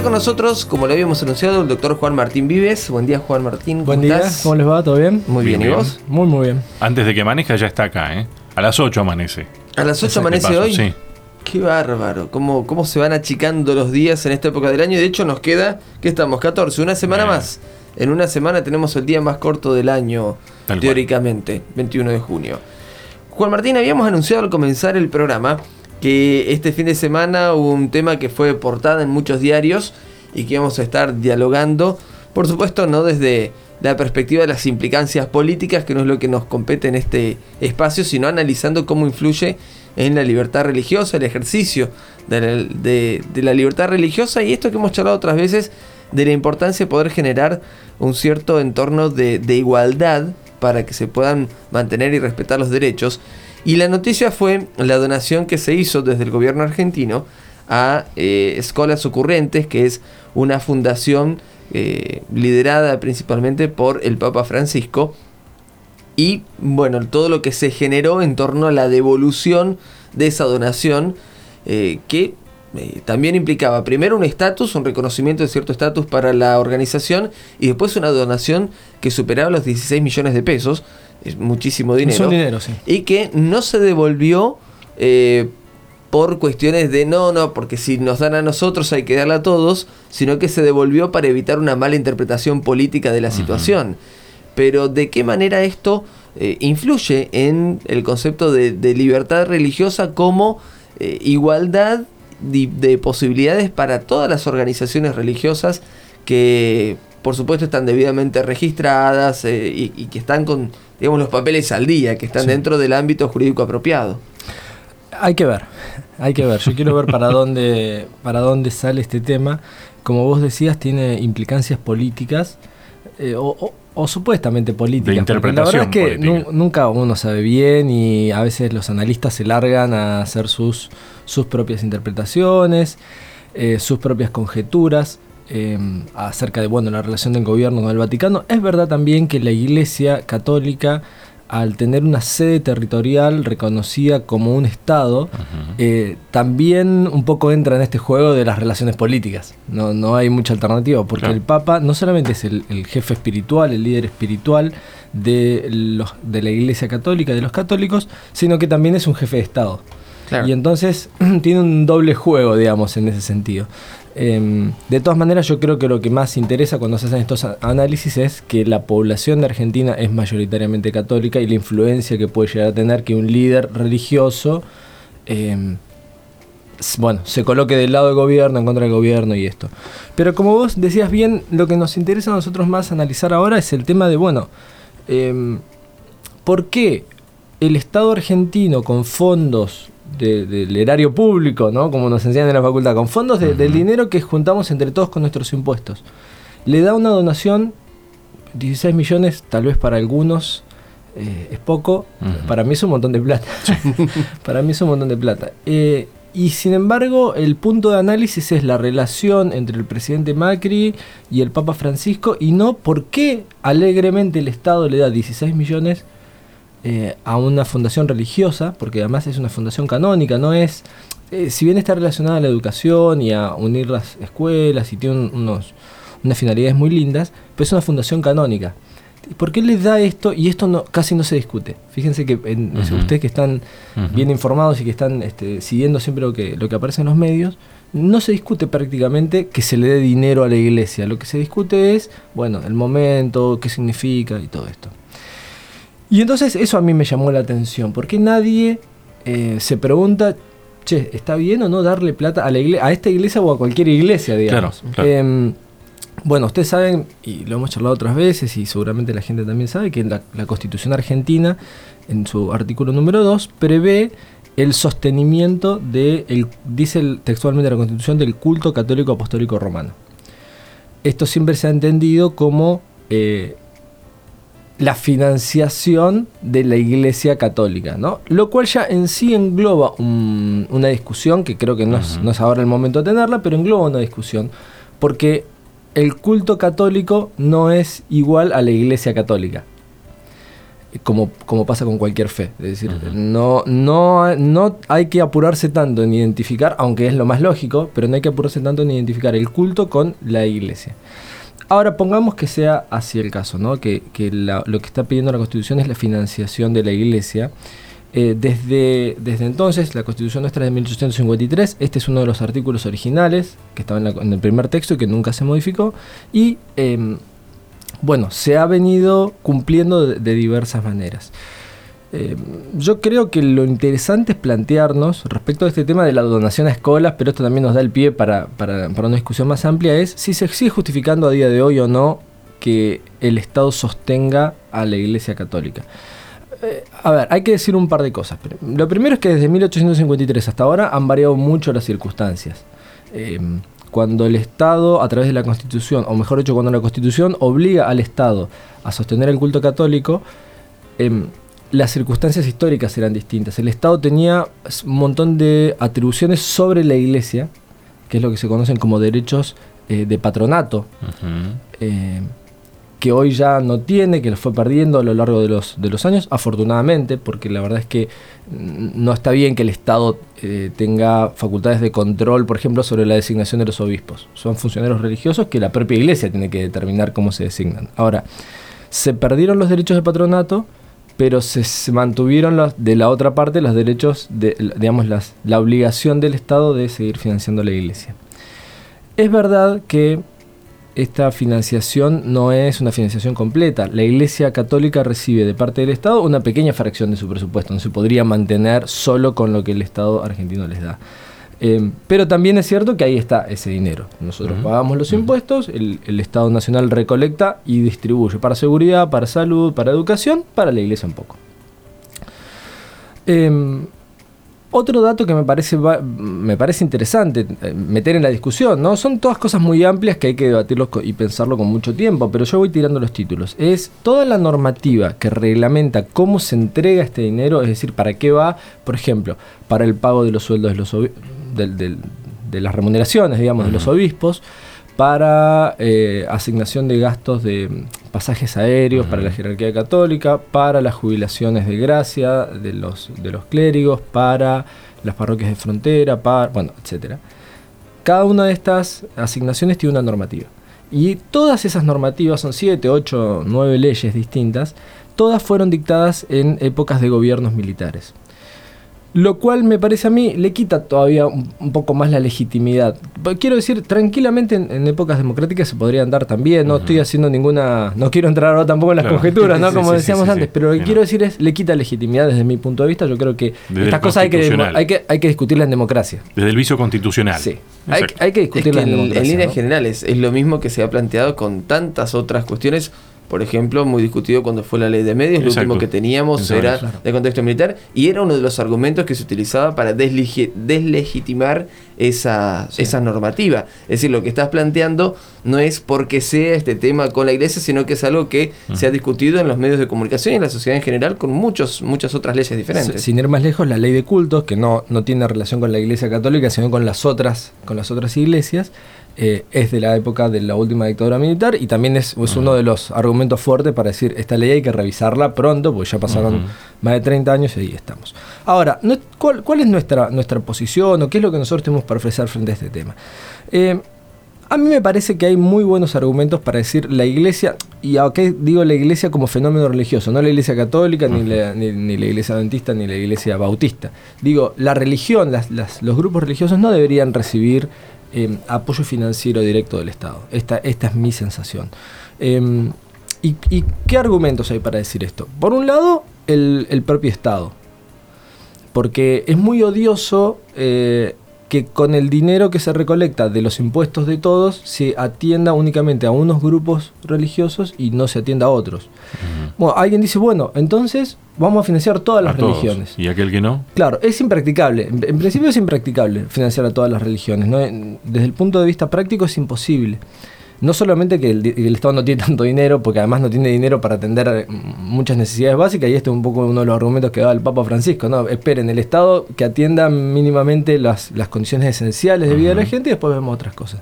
está con nosotros, como lo habíamos anunciado, el doctor Juan Martín Vives. Buen día, Juan Martín. Buen día, ¿cómo les va? ¿Todo bien? Muy bien, ¿y vos? Muy, muy bien. Antes de que amanezca ya está acá, ¿eh? A las 8 amanece. ¿A las 8 amanece hoy? Sí. Qué bárbaro, cómo, cómo se van achicando los días en esta época del año. De hecho, nos queda, ¿qué estamos? 14, una semana más. En una semana tenemos el día más corto del año, teóricamente, 21 de junio. Juan Martín, habíamos anunciado al comenzar el programa que este fin de semana hubo un tema que fue portada en muchos diarios y que vamos a estar dialogando, por supuesto no desde la perspectiva de las implicancias políticas, que no es lo que nos compete en este espacio, sino analizando cómo influye en la libertad religiosa, el ejercicio de la, libertad religiosa y esto que hemos charlado otras veces de la importancia de poder generar un cierto entorno de igualdad para que se puedan mantener y respetar los derechos. Y la noticia fue la donación que se hizo desde el gobierno argentino a eh, Escolas Ocurrentes, que es una fundación eh, liderada principalmente por el Papa Francisco. Y bueno, todo lo que se generó en torno a la devolución de esa donación, eh, que también implicaba primero un estatus, un reconocimiento de cierto estatus para la organización y después una donación que superaba los 16 millones de pesos, es muchísimo dinero. dinero, sí. Y que no se devolvió eh, por cuestiones de no, no, porque si nos dan a nosotros hay que darle a todos, sino que se devolvió para evitar una mala interpretación política de la situación. Pero ¿de qué manera esto eh, influye en el concepto de, libertad religiosa como eh, igualdad de, posibilidades para todas las organizaciones religiosas que por supuesto están debidamente registradas y, que están con digamos, los papeles al día, que están dentro del ámbito jurídico apropiado. Hay que ver, hay que ver. Yo quiero ver para dónde, para dónde sale este tema. Como vos decías, tiene implicancias políticas eh, o, supuestamente políticas. De interpretación la verdad es que nunca uno sabe bien y a veces los analistas se largan a hacer sus, sus propias interpretaciones, eh, sus propias conjeturas. Em, acerca de bueno, la relación del gobierno con el Vaticano. Es verdad también que la Iglesia Católica, al tener una sede territorial reconocida como un Estado, eh, también un poco entra en este juego de las relaciones políticas. No, no hay mucha alternativa, porque el Papa no solamente es el, jefe espiritual, el líder espiritual de, los, de la Iglesia Católica, de los católicos, sino que también es un jefe de Estado. Y entonces tiene un doble juego, digamos, en ese sentido. Em, de todas maneras, yo creo que lo que más interesa cuando se hacen estos análisis es que la población de Argentina es mayoritariamente católica y la influencia que puede llegar a tener que un líder religioso, em, bueno, se coloque del lado del gobierno, en contra del gobierno y esto. Pero como vos decías bien, lo que nos interesa a nosotros más analizar ahora es el tema de, bueno, em, ¿por qué el Estado argentino con fondos del erario público, ¿no? Como nos enseñan en la facultad, con fondos del dinero que juntamos entre todos con nuestros impuestos. Le da una donación, 16 millones, tal vez para algunos eh, es poco, para mí es un montón de plata. para mí es un montón de plata. Eh, y sin embargo, el punto de análisis es la relación entre el presidente Macri y el Papa Francisco y no por qué alegremente el Estado le da 16 millones eh, a una fundación religiosa, porque además es una fundación canónica, no es, eh, si bien está relacionada a la educación y a unir las escuelas y tiene unos, unas finalidades muy lindas, pero es una fundación canónica. ¿Por qué les da esto? Y esto no, casi no se discute. Fíjense que ustedes que están bien informados y que están este, siguiendo siempre lo que, lo que aparece en los medios, no se discute prácticamente que se le dé dinero a la iglesia. Lo que se discute es, bueno, el momento, qué significa y todo esto. Y entonces eso a mí me llamó la atención, porque nadie eh, se pregunta, che, ¿está bien o no darle plata a, la a esta iglesia o a cualquier iglesia, digamos? Em, bueno, ustedes saben, y lo hemos charlado otras veces, y seguramente la gente también sabe, que la, la Constitución argentina, en su artículo número 2, prevé el sostenimiento de, el, dice textualmente la Constitución, del culto católico apostólico romano. Esto siempre se ha entendido como eh, la financiación de la Iglesia Católica, ¿no? Lo cual ya en sí engloba una discusión, que creo que no, es, ahora el momento de tenerla, pero engloba una discusión, porque el culto católico no es igual a la Iglesia Católica. como, como pasa con cualquier fe. Es decir, no, no, no hay que apurarse tanto en identificar, aunque es lo más lógico, pero no hay que apurarse tanto en identificar el culto con la iglesia. Ahora pongamos que sea así el caso, ¿no? que, lo que está pidiendo la Constitución es la financiación de la iglesia. Eh, desde, entonces, la Constitución nuestra de 1853, este es uno de los artículos originales que estaba en, el primer texto y que nunca se modificó, y em, bueno, se ha venido cumpliendo de, diversas maneras. Eh, yo creo que lo interesante es plantearnos respecto a este tema de la donación a escuelas, pero esto también nos da el pie para, una discusión más amplia, es si se sigue justificando a día de hoy o no que el Estado sostenga a la Iglesia Católica. Eh, a ver, hay que decir un par de cosas. Lo primero es que desde 1853 hasta ahora han variado mucho las circunstancias. Eh, cuando el Estado, a través de la Constitución, o mejor dicho, cuando la Constitución obliga al Estado a sostener el culto católico, em, las circunstancias históricas eran distintas. El Estado tenía un montón de atribuciones sobre la Iglesia, que es lo que se conocen como derechos eh, de patronato que hoy ya no tiene, que lo fue perdiendo a lo largo de los, de los años, afortunadamente, porque la verdad es que no está bien que el Estado eh, tenga facultades de control, por ejemplo, sobre la designación de los obispos. Son funcionarios religiosos que la propia Iglesia tiene que determinar cómo se designan. Ahora, se perdieron los derechos de patronato, pero se, mantuvieron de la otra parte los derechos, de, digamos, las, la obligación del Estado de seguir financiando la Iglesia. Es verdad que esta financiación no es una financiación completa. La Iglesia Católica recibe de parte del Estado una pequeña fracción de su presupuesto, no se podría mantener solo con lo que el Estado argentino les da. Eh, pero también es cierto que ahí está ese dinero. Nosotros pagamos los impuestos, el, Estado Nacional recolecta y distribuye para seguridad, para salud, para educación, para la Iglesia un poco. Eh, otro dato que me parece, me parece interesante eh, meter en la discusión, ¿no? Son todas cosas muy amplias que hay que debatirlo y pensarlo con mucho tiempo, pero yo voy tirando los títulos. Es toda la normativa que reglamenta cómo se entrega este dinero, es decir, para qué va, por ejemplo, para el pago de los sueldos de, los de, las remuneraciones, digamos, de los obispos, para eh, asignación de gastos de pasajes aéreos para la jerarquía católica, para las jubilaciones de gracia de los, de los clérigos, para las parroquias de frontera, para, bueno, etc. Cada una de estas asignaciones tiene una normativa. Y todas esas normativas, son 7, 8, 9 leyes distintas, todas fueron dictadas en épocas de gobiernos militares. Lo cual me parece a mí le quita todavía un, poco más la legitimidad. Quiero decir, tranquilamente en, épocas democráticas se podría andar también. No estoy haciendo ninguna. No quiero entrar ahora tampoco en las conjeturas, ¿no? Como decíamos antes. Pero lo que quiero decir es, le quita legitimidad desde mi punto de vista. Yo creo que estas cosas hay que, hay, que, hay que discutirlas en democracia. Desde el vicio constitucional. Sí. Hay, hay, que discutirlas en, democracia. En líneas generales, es lo mismo que se ha planteado con tantas otras cuestiones por ejemplo, muy discutido cuando fue la ley de medios, lo último que teníamos era de contexto militar, y era uno de los argumentos que se utilizaba para deslegitimar esa, esa normativa. Es decir, lo que estás planteando no es porque sea este tema con la iglesia, sino que es algo que se ha discutido en los medios de comunicación y en la sociedad en general con muchos, muchas otras leyes diferentes. Sin ir más lejos, la ley de cultos, que no, no tiene relación con la iglesia católica, sino con las otras, con las otras iglesias, eh, es de la época de la última dictadura militar y también es, uno de los argumentos fuertes para decir esta ley hay que revisarla pronto, porque ya pasaron más de 30 años y ahí estamos. Ahora, ¿cuál, es nuestra, nuestra posición o qué es lo que nosotros tenemos para ofrecer frente a este tema? Eh, a mí me parece que hay muy buenos argumentos para decir la iglesia, y qué digo la iglesia como fenómeno religioso, no la iglesia católica, ni, la, ni, la, iglesia adventista, ni la iglesia bautista. Digo, la religión, los grupos religiosos no deberían recibir Em, apoyo financiero directo del Estado. Esta, esta es mi sensación. Em, y, qué argumentos hay para decir esto? Por un lado, el, propio Estado. Porque es muy odioso eh, que con el dinero que se recolecta de los impuestos de todos se atienda únicamente a unos grupos religiosos y no se atienda a otros. Bueno, alguien dice, bueno, entonces vamos a financiar todas las religiones. ¿Y aquel que no? Claro, es impracticable. En, principio es impracticable financiar a todas las religiones. Desde el punto de vista práctico es imposible. No solamente que el, Estado no tiene tanto dinero, porque además no tiene dinero para atender eh, muchas necesidades básicas, y este es un poco uno de los argumentos que da el Papa Francisco, ¿no? Esperen, el Estado que atienda mínimamente las, condiciones esenciales de vida de la gente y después vemos otras cosas.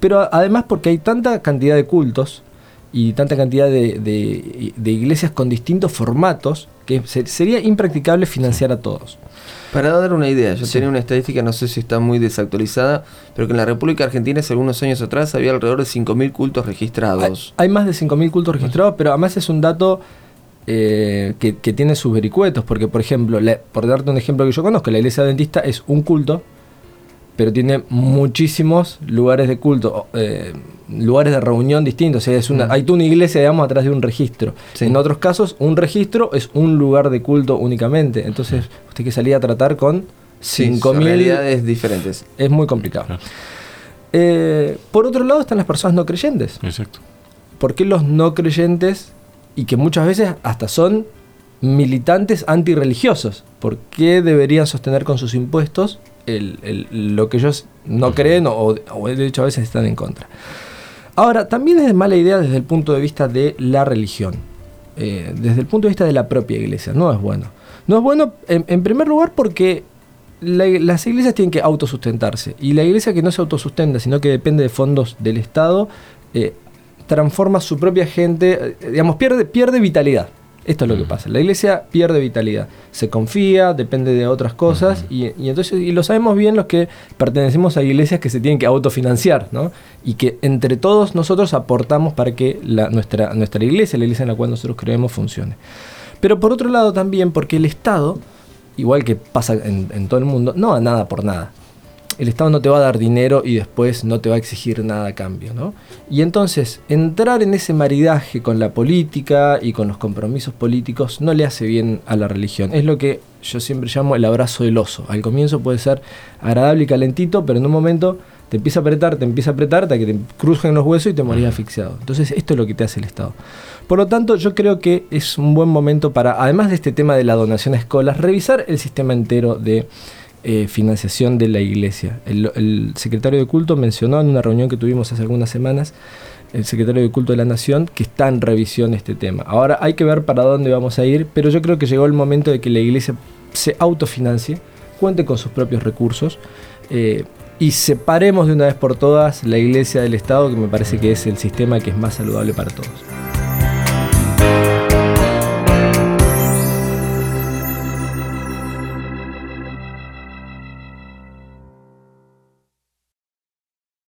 Pero además porque hay tanta cantidad de cultos, y tanta cantidad de, iglesias con distintos formatos que sería impracticable financiar a todos. Para dar una idea, yo tenía una estadística, no sé si está muy desactualizada, pero que en la República Argentina hace algunos años atrás había alrededor de 5.000 cultos registrados. Hay, más de 5.000 cultos registrados, pero además es un dato eh, que, tiene sus vericuetos, porque por ejemplo, por darte un ejemplo que yo conozco, la iglesia adventista es un culto, pero tiene muchísimos lugares de culto, eh, lugares de reunión distintos. O sea, es una, mm. Hay tú una iglesia, digamos, atrás de un registro. En otros casos, un registro es un lugar de culto únicamente. Entonces, usted que salía a tratar con cinco mil realidades diferentes. Es muy complicado. Eh, por otro lado, están las personas no creyentes. Exacto. ¿Por qué los no creyentes, y que muchas veces hasta son militantes antirreligiosos, por qué deberían sostener con sus impuestos lo que ellos no creen o, de hecho a veces están en contra. Ahora, también es mala idea desde el punto de vista de la religión, eh, desde el punto de vista de la propia iglesia, no es bueno. No es bueno en, primer lugar porque las iglesias tienen que autosustentarse y la iglesia que no se autosustenta, sino que depende de fondos del Estado, eh, transforma su propia gente, eh, digamos, pierde, pierde vitalidad. Esto es lo que pasa. La iglesia pierde vitalidad. Se confía, depende de otras cosas. y, entonces, y lo sabemos bien los que pertenecemos a iglesias que se tienen que autofinanciar, ¿no? Y que entre todos nosotros aportamos para que la, nuestra, nuestra iglesia, la iglesia en la cual nosotros creemos, funcione. Pero por otro lado también, porque el Estado, igual que pasa en, en todo el mundo, no da nada por nada el Estado no te va a dar dinero y después no te va a exigir nada a cambio, ¿no? Y entonces, entrar en ese maridaje con la política y con los compromisos políticos no le hace bien a la religión. Es lo que yo siempre llamo el abrazo del oso. Al comienzo puede ser agradable y calentito, pero en un momento te empieza a apretar, te empieza a apretar hasta que te crujen los huesos y te morís asfixiado. Entonces, esto es lo que te hace el Estado. Por lo tanto, yo creo que es un buen momento para, además de este tema de la donación a escuelas, revisar el sistema entero de eh, financiación de la iglesia. El, secretario de culto mencionó en una reunión que tuvimos hace algunas semanas, el secretario de culto de la nación, que está en revisión este tema. Ahora hay que ver para dónde vamos a ir, pero yo creo que llegó el momento de que la iglesia se autofinancie, cuente con sus propios recursos. Eh, y separemos de una vez por todas la iglesia del Estado, que me parece que es el sistema que es más saludable para todos.